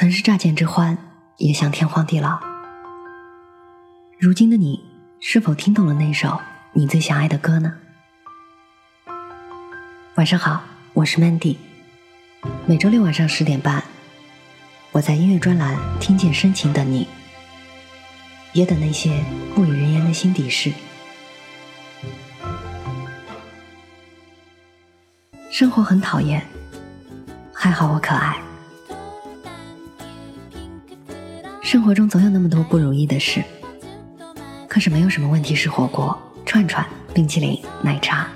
曾是乍见之欢，也想天荒地老。如今的你，是否听懂了那首你最想爱的歌呢？晚上好，我是 Mandy。每周六晚上十点半，我在音乐专栏听见深情的你，也等那些不语人言的心底事。生活很讨厌，还好我可爱。生活中总有那么多不如意的事，可是没有什么问题是火锅、串串、冰淇淋、奶茶、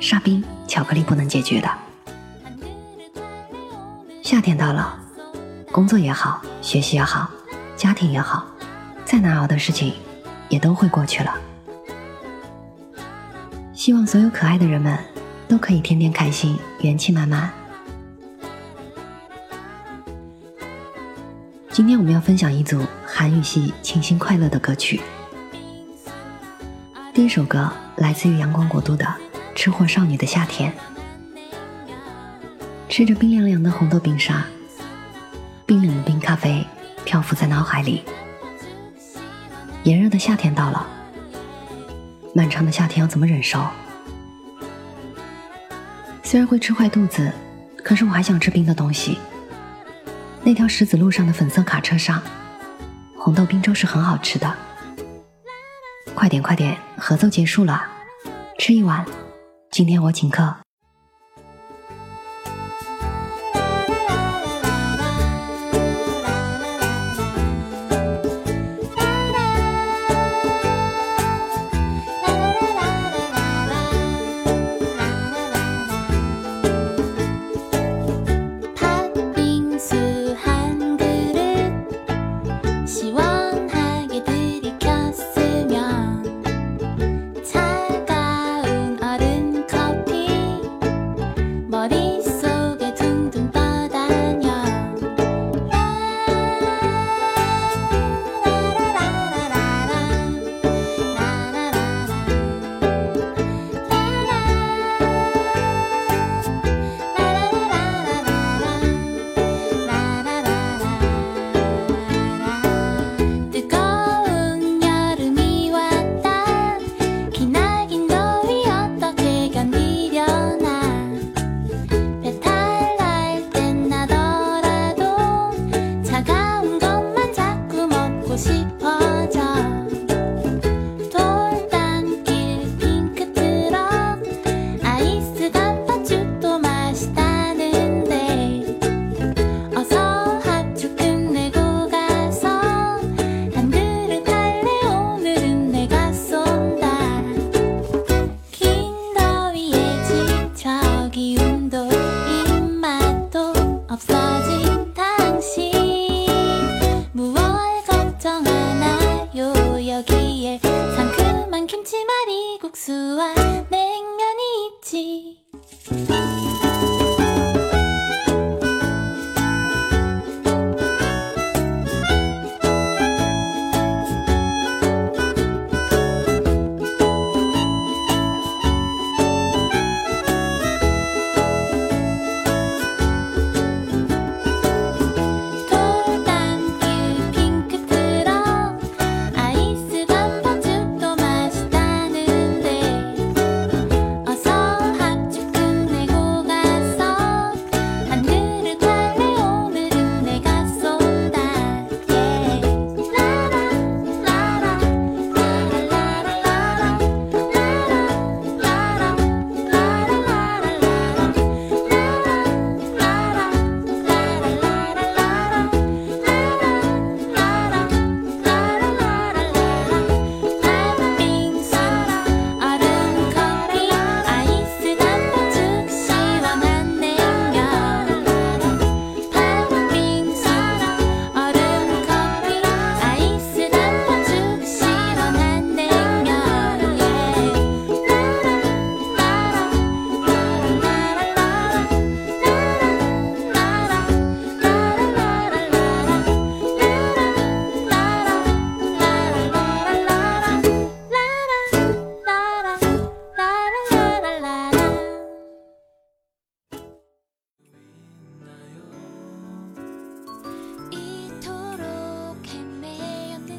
沙冰、巧克力不能解决的。夏天到了，工作也好，学习也好，家庭也好，再难熬的事情也都会过去了。希望所有可爱的人们都可以天天开心，元气满满。今天我们要分享一组韩语系清新快乐的歌曲。第一首歌来自于阳光国度的《吃货少女的夏天》，吃着冰凉凉的红豆冰沙，冰冷的冰咖啡漂浮在脑海里。炎热的夏天到了，漫长的夏天要怎么忍受？虽然会吃坏肚子，可是我还想吃冰的东西。那条石子路上的粉色卡车上，红豆冰粥是很好吃的。快点快点，合奏结束了，吃一碗，今天我请客。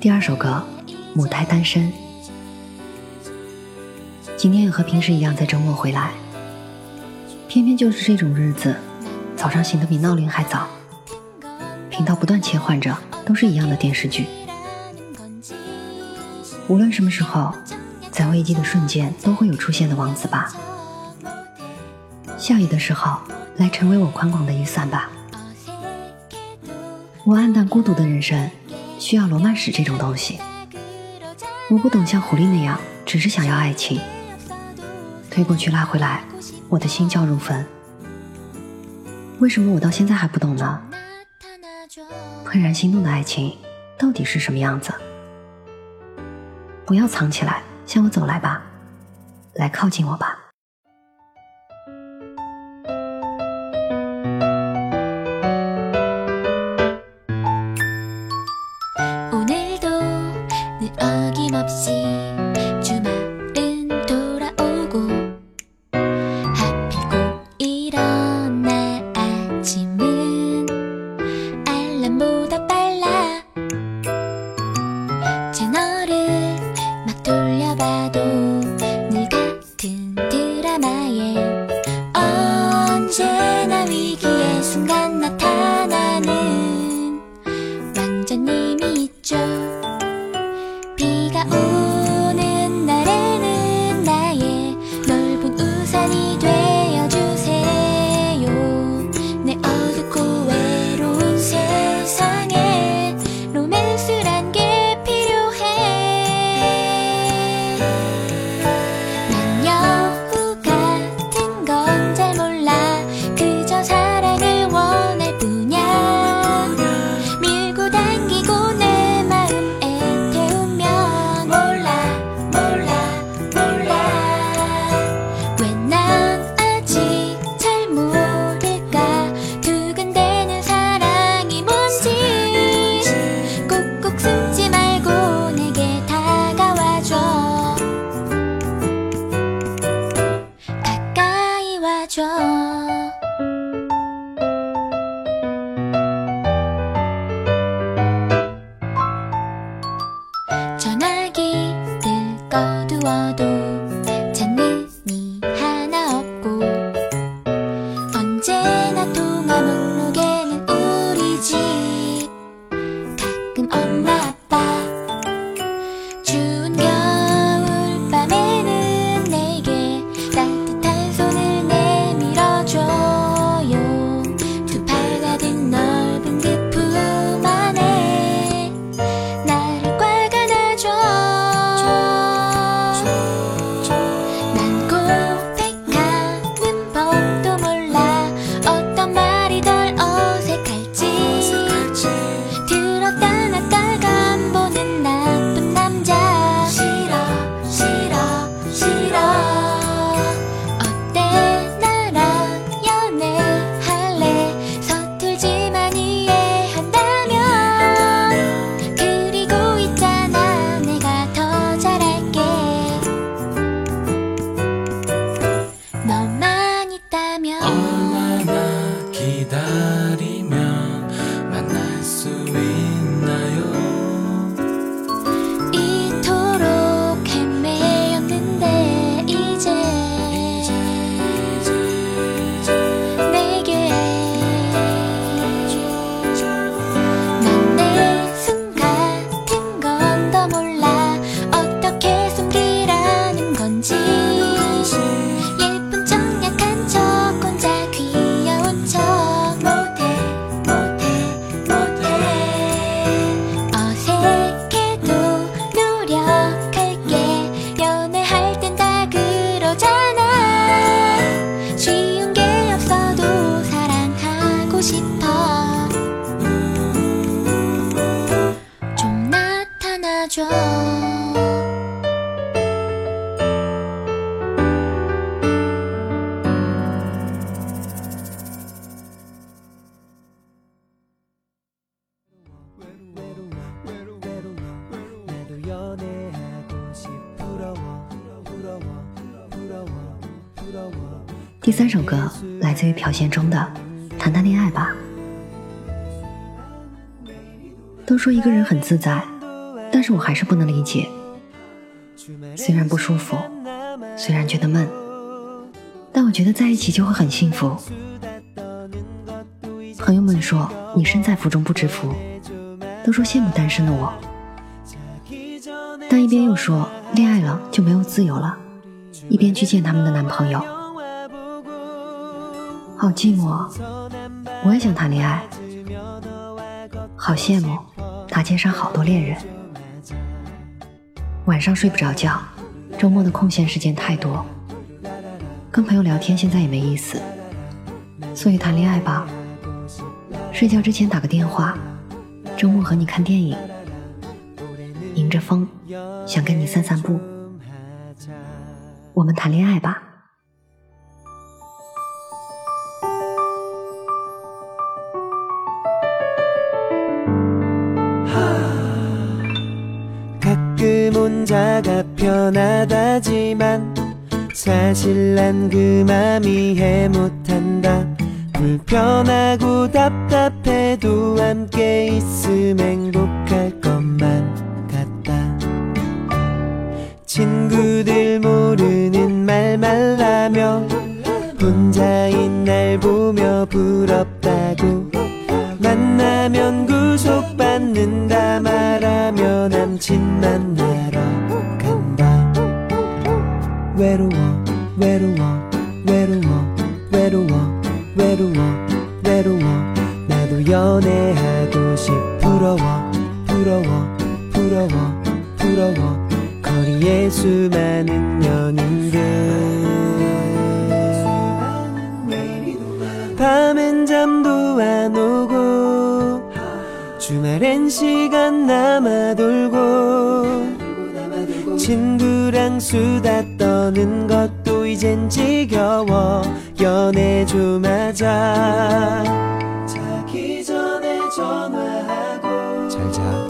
第二首歌《母胎单身》。今天也和平时一样在周末回来，偏偏就是这种日子，早上醒得比闹铃还早。频道不断切换着，都是一样的电视剧。无论什么时候，在危机的瞬间都会有出现的王子吧。下雨的时候，来成为我宽广的雨伞吧。我暗淡孤独的人生。需要罗曼史这种东西，我不懂像狐狸那样，只是想要爱情。推过去拉回来，我的心焦如焚。为什么我到现在还不懂呢？怦然心动的爱情到底是什么样子？不要藏起来，向我走来吧，来靠近我吧。全部だ da do a do. 第三首歌来自于朴贤中的《谈谈恋爱吧》。都说一个人很自在。但是我还是不能理解。虽然不舒服，虽然觉得闷，但我觉得在一起就会很幸福。朋友们说你身在福中不知福，都说羡慕单身的我，但一边又说恋爱了就没有自由了，一边去见他们的男朋友，好寂寞。我也想谈恋爱，好羡慕大街上好多恋人。晚上睡不着觉，周末的空闲时间太多，跟朋友聊天现在也没意思，所以谈恋爱吧。睡觉之前打个电话，周末和你看电影，迎着风，想跟你散散步。我们谈恋爱吧。 난 그 맘이 해못한다. 불편하고 답답해도 함께 있음 행복할 것만 같다. 친구들 모르는 말말하며 혼자인 날 보며 부럽다고 만나면 구속받는다 말하며 남친 만나 외로워 외로워 외로워 외로워 외로워 외로워. 나도 연애하고 싶 부러워 부러워 부러워 부러워. 거리에 수많은 연인들. 밤엔 잠도 안 오고 주말엔 시간 남아 돌고 친구랑 수다 떠는 것도 이젠 지겨워 연애 좀 하자. 자기 전에 전화하고. 잘자.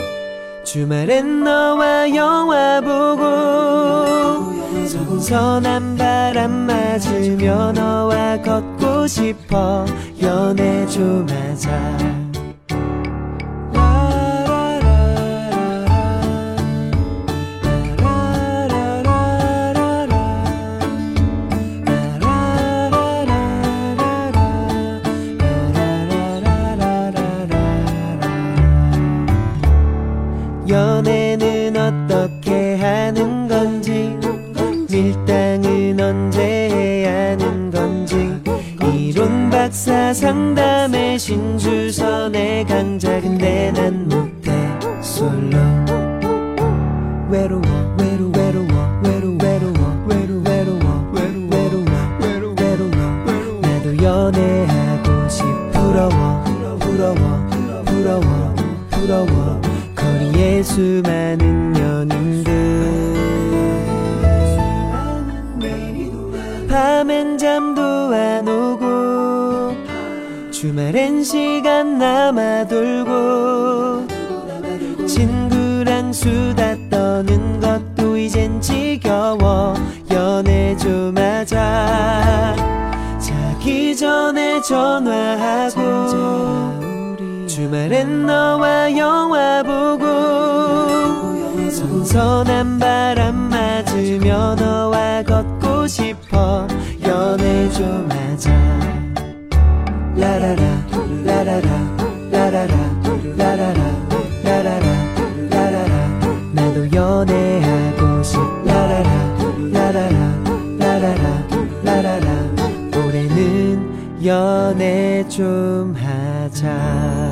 주말엔 너와 영화 보고. 선선한 바람 맞으며 너와 걷고 싶어 연애 좀 하자 상담의 신주선의 강자 근데 난 못해. 솔로. 외로워 외로워 외로워 외로워 외로워 외로워 외로워 외로워 외로워. 나도 연애하고 싶 부러워 부러워 부러워 부러워. 거리에 수 주말엔 시간 남아 돌고 친구랑 수다 떠는 것도 이젠 지겨워. 연애 좀 하자. 자기 전에 전화하고 주말엔 너와 영화 보고 선선한 바람 맞으며 너와 걷고 나도 연애하고 싶 라라라 라라라 라라라 라라라. 올해는 연애 좀 하자